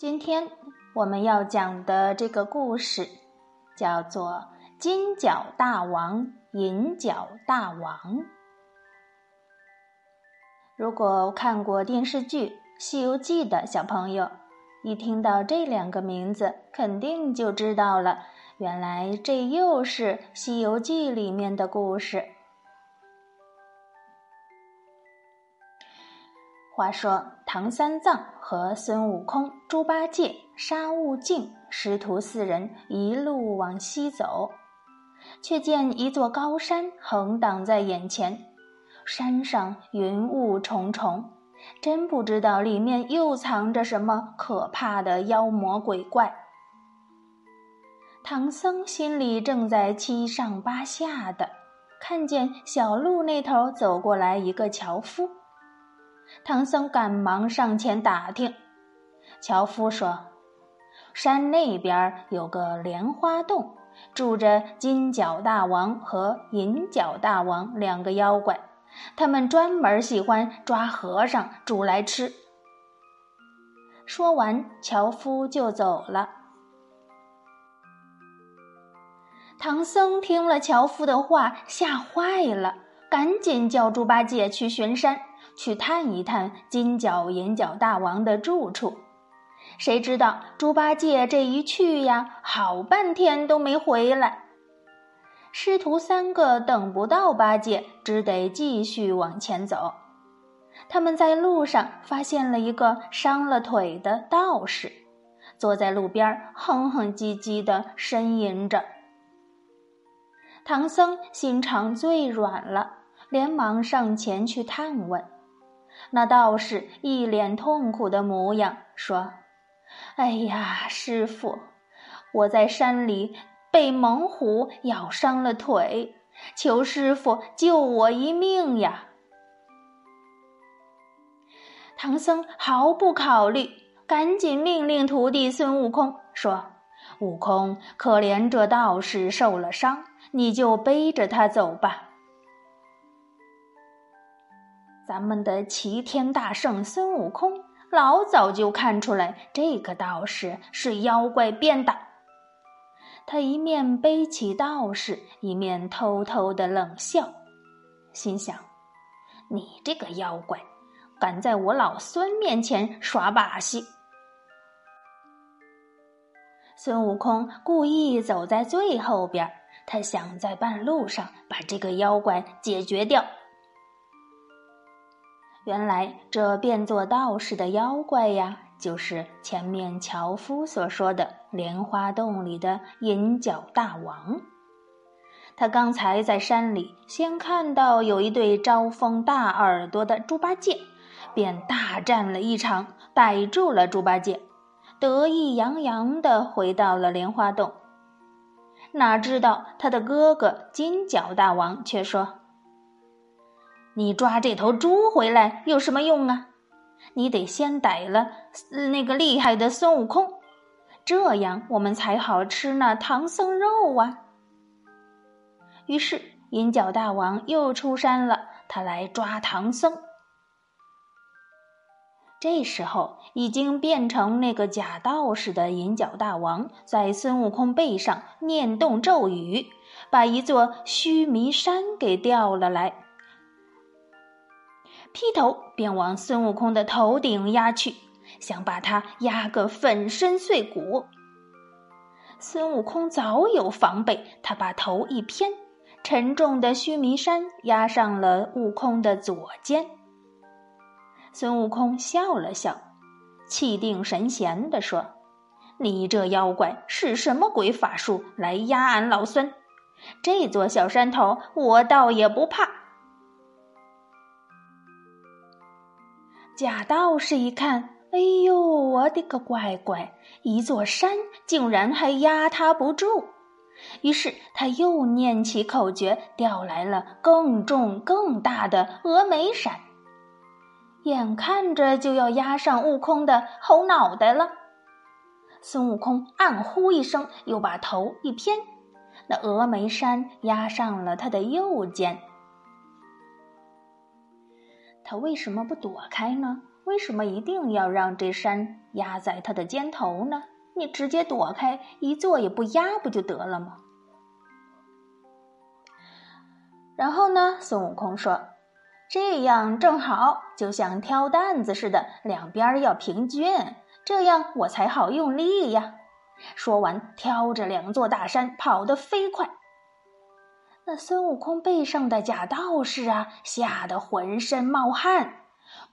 今天我们要讲的这个故事叫做《金角大王、银角大王》。如果看过电视剧《西游记》的小朋友，一听到这两个名字，肯定就知道了。原来这又是《西游记》里面的故事。话说，唐三藏和孙悟空、猪八戒、沙悟净师徒四人一路往西走，却见一座高山横挡在眼前，山上云雾重重，真不知道里面又藏着什么可怕的妖魔鬼怪。唐僧心里正在七上八下的，看见小路那头走过来一个樵夫。唐僧赶忙上前打听，樵夫说：“山那边有个莲花洞，住着金角大王和银角大王两个妖怪，他们专门喜欢抓和尚煮来吃。”说完，樵夫就走了。唐僧听了樵夫的话，吓坏了，赶紧叫猪八戒去巡山。去探一探金角银角大王的住处，谁知道猪八戒这一去呀，好半天都没回来。师徒三个等不到八戒，只得继续往前走。他们在路上发现了一个伤了腿的道士，坐在路边哼哼唧唧的呻吟着。唐僧心肠最软了，连忙上前去探问。那道士一脸痛苦的模样，说：“哎呀，师傅，我在山里被猛虎咬伤了腿，求师傅救我一命呀！”唐僧毫不考虑，赶紧命令徒弟孙悟空说：“悟空，可怜这道士受了伤，你就背着他走吧。”咱们的齐天大圣孙悟空老早就看出来这个道士是妖怪变的，他一面背起道士，一面偷偷的冷笑，心想：“你这个妖怪，敢在我老孙面前耍把戏！”孙悟空故意走在最后边，他想在半路上把这个妖怪解决掉。原来这变作道士的妖怪呀，就是前面樵夫所说的莲花洞里的银角大王。他刚才在山里先看到有一对招风大耳朵的猪八戒，便大战了一场，逮住了猪八戒，得意洋洋地回到了莲花洞。哪知道他的哥哥金角大王却说。你抓这头猪回来有什么用啊？你得先逮了那个厉害的孙悟空，这样我们才好吃那唐僧肉啊。于是银角大王又出山了，他来抓唐僧。这时候已经变成那个假道士的银角大王，在孙悟空背上念动咒语，把一座须弥山给调了来。劈头便往孙悟空的头顶压去，想把他压个粉身碎骨。孙悟空早有防备，他把头一偏，沉重的须弥山压上了悟空的左肩。孙悟空笑了笑，气定神闲地说：“你这妖怪是什么鬼法术来压俺老孙？这座小山头我倒也不怕。”假道士一看，哎呦，我的个乖乖！一座山竟然还压他不住。于是他又念起口诀，调来了更重更大的峨眉山，眼看着就要压上悟空的猴脑袋了。孙悟空暗呼一声，又把头一偏，那峨眉山压上了他的右肩。他为什么不躲开呢？为什么一定要让这山压在他的肩头呢？你直接躲开，一坐也不压，不就得了吗？然后呢，孙悟空说：“这样正好，就像挑担子似的，两边要平均，这样我才好用力呀。”说完，挑着两座大山跑得飞快。那孙悟空背上的假道士啊，吓得浑身冒汗，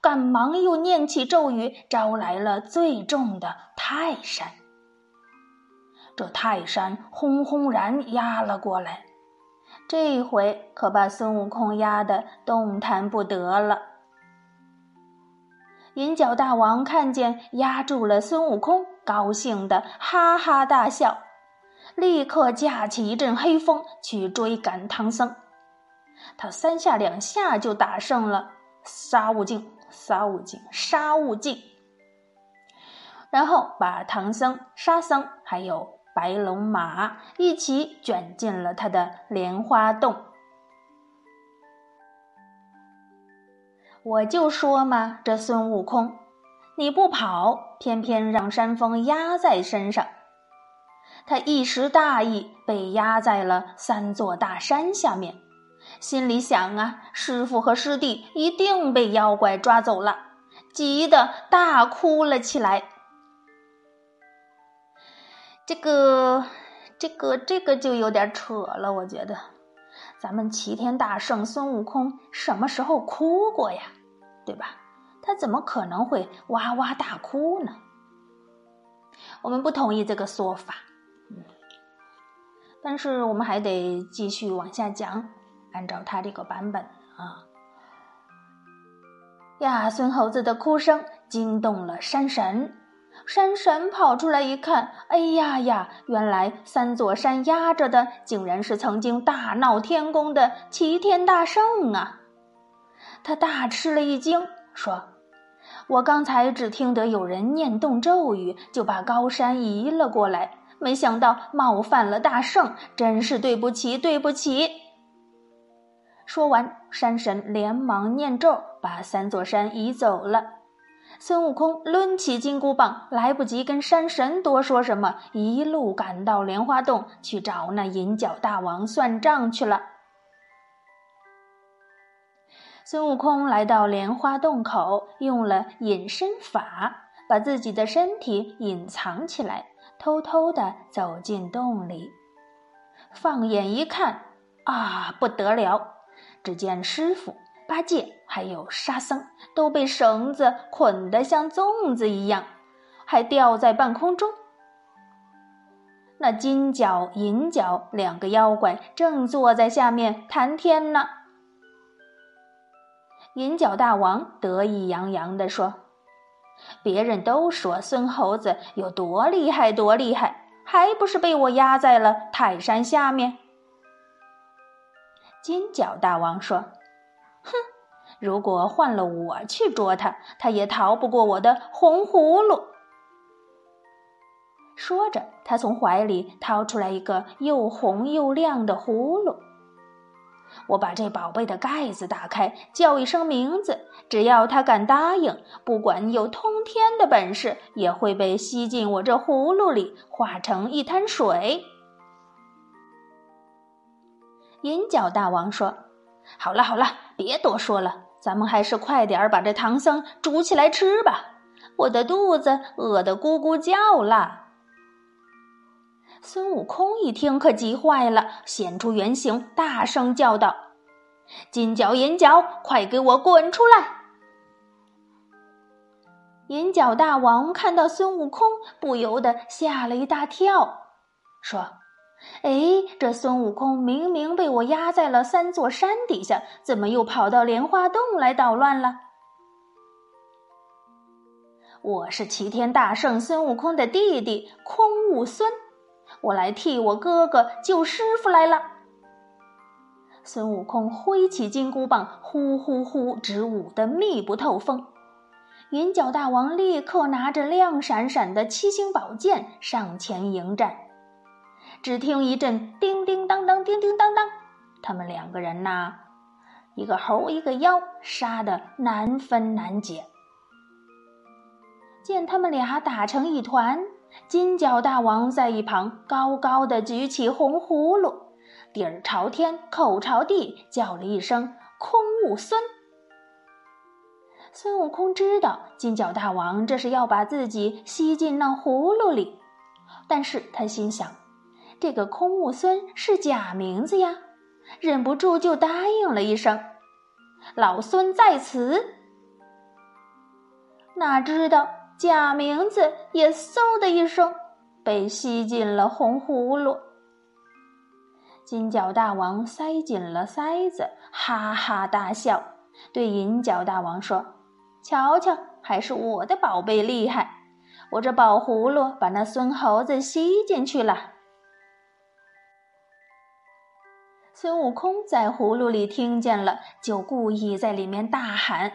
赶忙又念起咒语，招来了最重的泰山。这泰山轰轰然压了过来。这回可把孙悟空压得动弹不得了。银角大王看见压住了孙悟空，高兴的哈哈大笑，立刻架起一阵黑风去追赶唐僧。他三下两下就打胜了沙悟净，沙悟净，沙悟净，然后把唐僧、沙僧还有。白龙马一起卷进了他的莲花洞。我就说嘛，这孙悟空，你不跑，偏偏让山峰压在身上。他一时大意，被压在了三座大山下面，心里想啊，师傅和师弟一定被妖怪抓走了，急得大哭了起来。这个，这个，这个就有点扯了，我觉得，咱们齐天大圣孙悟空什么时候哭过呀？对吧？他怎么可能会哇哇大哭呢？我们不同意这个说法，嗯，但是我们还得继续往下讲，按照他这个版本啊。呀，孙猴子的哭声惊动了山神。山神跑出来一看，哎呀呀！原来三座山压着的，竟然是曾经大闹天宫的齐天大圣啊！他大吃了一惊，说：“我刚才只听得有人念动咒语，就把高山移了过来，没想到冒犯了大圣，真是对不起，对不起。”说完，山神连忙念咒，把三座山移走了。孙悟空抡起金箍棒，来不及跟山神多说什么，一路赶到莲花洞去找那银角大王算账去了。孙悟空来到莲花洞口，用了隐身法，把自己的身体隐藏起来，偷偷的走进洞里。放眼一看，啊，不得了！只见师傅。八戒还有沙僧都被绳子捆得像粽子一样，还吊在半空中。那金角、银角两个妖怪正坐在下面谈天呢。银角大王得意洋洋地说：“别人都说孙猴子有多厉害，多厉害，还不是被我压在了泰山下面？”金角大王说。哼，如果换了我去捉他，他也逃不过我的红葫芦。说着，他从怀里掏出来一个又红又亮的葫芦。我把这宝贝的盖子打开，叫一声名字，只要他敢答应，不管有通天的本事，也会被吸进我这葫芦里，化成一滩水。银角大王说。好了好了，别多说了，咱们还是快点儿把这唐僧煮起来吃吧。我的肚子饿得咕咕叫了。孙悟空一听，可急坏了，现出原形，大声叫道：“金角银角，快给我滚出来！”银角大王看到孙悟空，不由得吓了一大跳，说。哎，这孙悟空明明被我压在了三座山底下，怎么又跑到莲花洞来捣乱了？我是齐天大圣孙悟空的弟弟空悟孙，我来替我哥哥救师傅来了。孙悟空挥起金箍棒，呼呼呼直舞得密不透风。银角大王立刻拿着亮闪闪的七星宝剑上前迎战。只听一阵叮叮当当，叮叮当当，他们两个人呐，一个猴一个妖，杀得难分难解。见他们俩打成一团，金角大王在一旁高高的举起红葫芦，底儿朝天，口朝地，叫了一声“空悟孙”。孙悟空知道金角大王这是要把自己吸进那葫芦里，但是他心想，这个空悟孙是假名字呀，忍不住就答应了一声：“老孙在此。”哪知道假名字也嗖的一声被吸进了红葫芦。金角大王塞紧了塞子，哈哈大笑，对银角大王说：“瞧瞧，还是我的宝贝厉害，我这宝葫芦把那孙猴子吸进去了。”孙悟空在葫芦里听见了，就故意在里面大喊。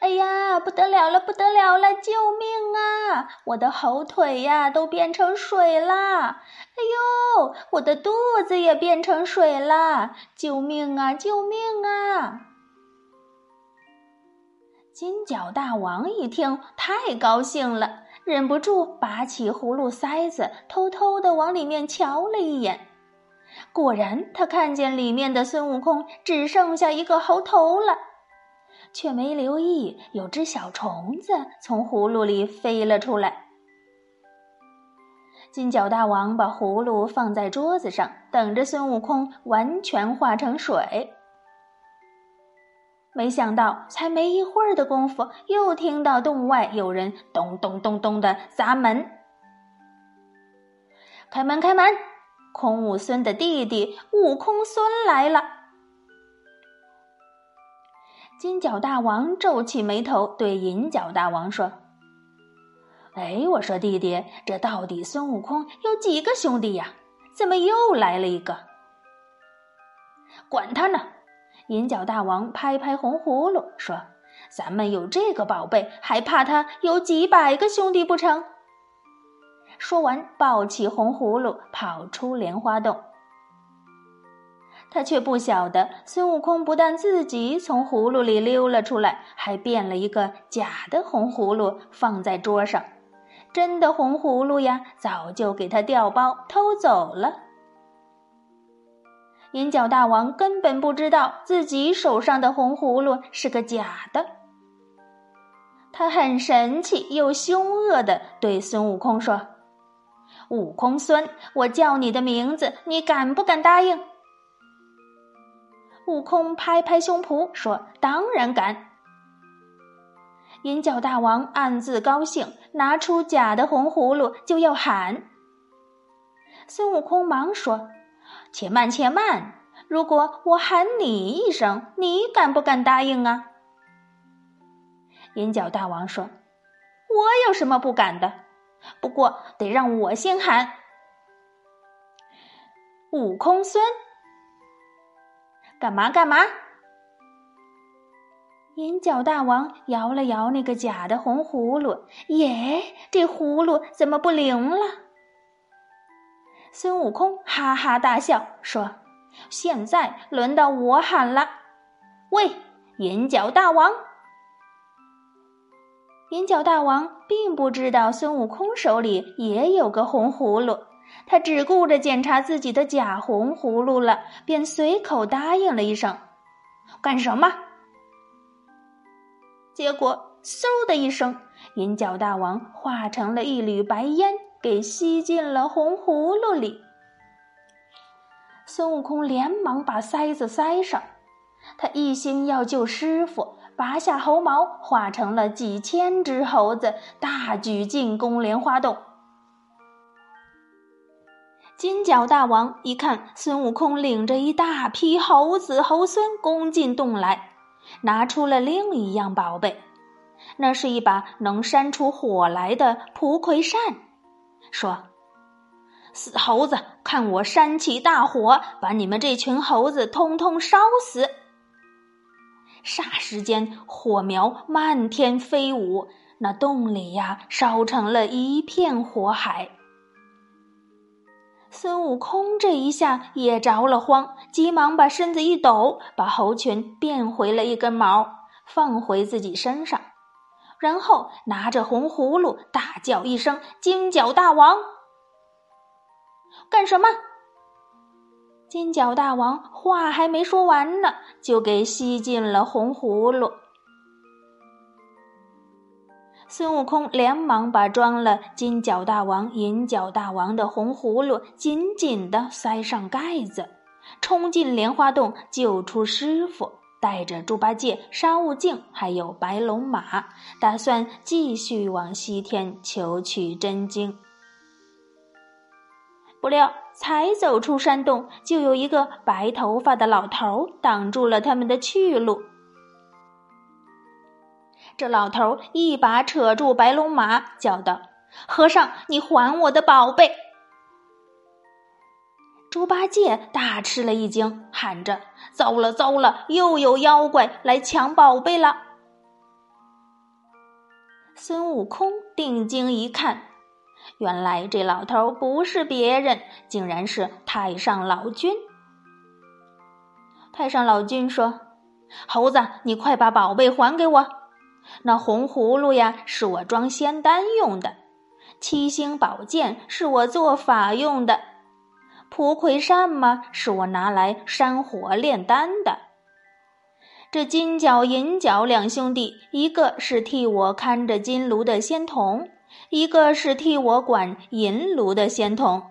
哎呀，不得了了，不得了了！救命啊！我的猴腿呀都变成水啦！哎呦，我的肚子也变成水啦！救命啊！救命啊！金角大王一听，太高兴了，忍不住拔起葫芦塞子，偷偷的往里面瞧了一眼。果然，他看见里面的孙悟空只剩下一个猴头了。却没留意，有只小虫子从葫芦里飞了出来。金角大王把葫芦放在桌子上，等着孙悟空完全化成水。没想到，才没一会儿的功夫，又听到洞外有人咚咚咚咚的砸门。开门，开门！空悟孙的弟弟悟空孙来了。金角大王皱起眉头，对银角大王说：“哎，我说弟弟，这到底孙悟空有几个兄弟呀？怎么又来了一个？”管他呢！银角大王拍拍红葫芦说：“咱们有这个宝贝，还怕他有几百个兄弟不成？”说完，抱起红葫芦跑出莲花洞。他却不晓得，孙悟空不但自己从葫芦里溜了出来，还变了一个假的红葫芦放在桌上，真的红葫芦呀，早就给他调包偷走了。银角大王根本不知道自己手上的红葫芦是个假的，他很神气又凶恶的对孙悟空说：“悟空孙，我叫你的名字，你敢不敢答应？”悟空拍拍胸脯说：“当然敢。”银角大王暗自高兴，拿出假的红葫芦就要喊。孙悟空忙说：“且慢，且慢！如果我喊你一声，你敢不敢答应啊？”银角大王说：“我有什么不敢的？不过得让我先喊。”悟空孙。干嘛干嘛？银角大王摇了摇那个假的红葫芦，耶，这葫芦怎么不灵了？孙悟空哈哈大笑说：“现在轮到我喊了，喂，银角大王！”银角大王并不知道孙悟空手里也有个红葫芦。他只顾着检查自己的假红葫芦了，便随口答应了一声：“干什么？”结果嗖的一声，银角大王化成了一缕白烟，给吸进了红葫芦里。孙悟空连忙把塞子塞上，他一心要救师傅，拔下猴毛，化成了几千只猴子，大举进攻莲花洞。金角大王一看孙悟空领着一大批猴子猴孙攻进洞来，拿出了另一样宝贝，那是一把能扇出火来的蒲葵扇，说：“死猴子，看我扇起大火，把你们这群猴子通通烧死！”霎时间，火苗漫天飞舞，那洞里呀，烧成了一片火海。孙悟空这一下也着了慌，急忙把身子一抖，把猴群变回了一根毛，放回自己身上。然后拿着红葫芦大叫一声：“金角大王！”干什么？金角大王话还没说完呢，就给吸进了红葫芦。孙悟空连忙把装了金角大王、银角大王的红葫芦紧紧的塞上盖子，冲进莲花洞救出师傅，带着猪八戒、沙悟净还有白龙马，打算继续往西天求取真经。不料才走出山洞，就有一个白头发的老头挡住了他们的去路。这老头一把扯住白龙马，叫道：“和尚，你还我的宝贝！”猪八戒大吃了一惊，喊着：“糟了糟了，又有妖怪来抢宝贝了！”孙悟空定睛一看，原来这老头不是别人，竟然是太上老君。太上老君说：“猴子，你快把宝贝还给我！”那红葫芦呀，是我装仙丹用的；七星宝剑是我做法用的；蒲葵扇嘛，是我拿来山火炼丹的。这金角银角两兄弟，一个是替我看着金炉的仙童，一个是替我管银炉的仙童。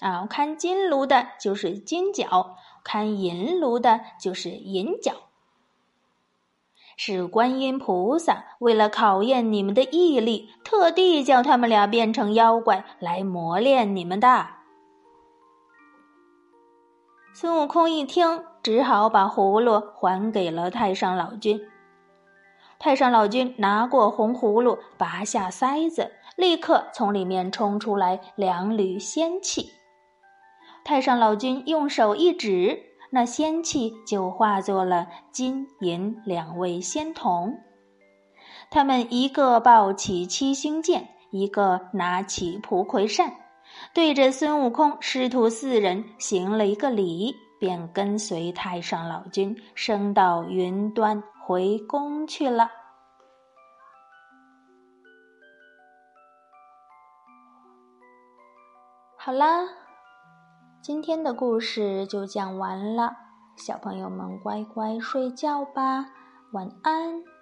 啊，看金炉的就是金角，看银炉的就是银角。是观音菩萨为了考验你们的毅力，特地叫他们俩变成妖怪来磨练你们的。孙悟空一听，只好把葫芦还给了太上老君。太上老君拿过红葫芦，拔下塞子，立刻从里面冲出来两缕仙气。太上老君用手一指。那仙气就化作了金银两位仙童，他们一个抱起七星剑，一个拿起蒲葵扇，对着孙悟空师徒四人行了一个礼，便跟随太上老君升到云端回宫去了。好啦。今天的故事就讲完了，小朋友们乖乖睡觉吧，晚安。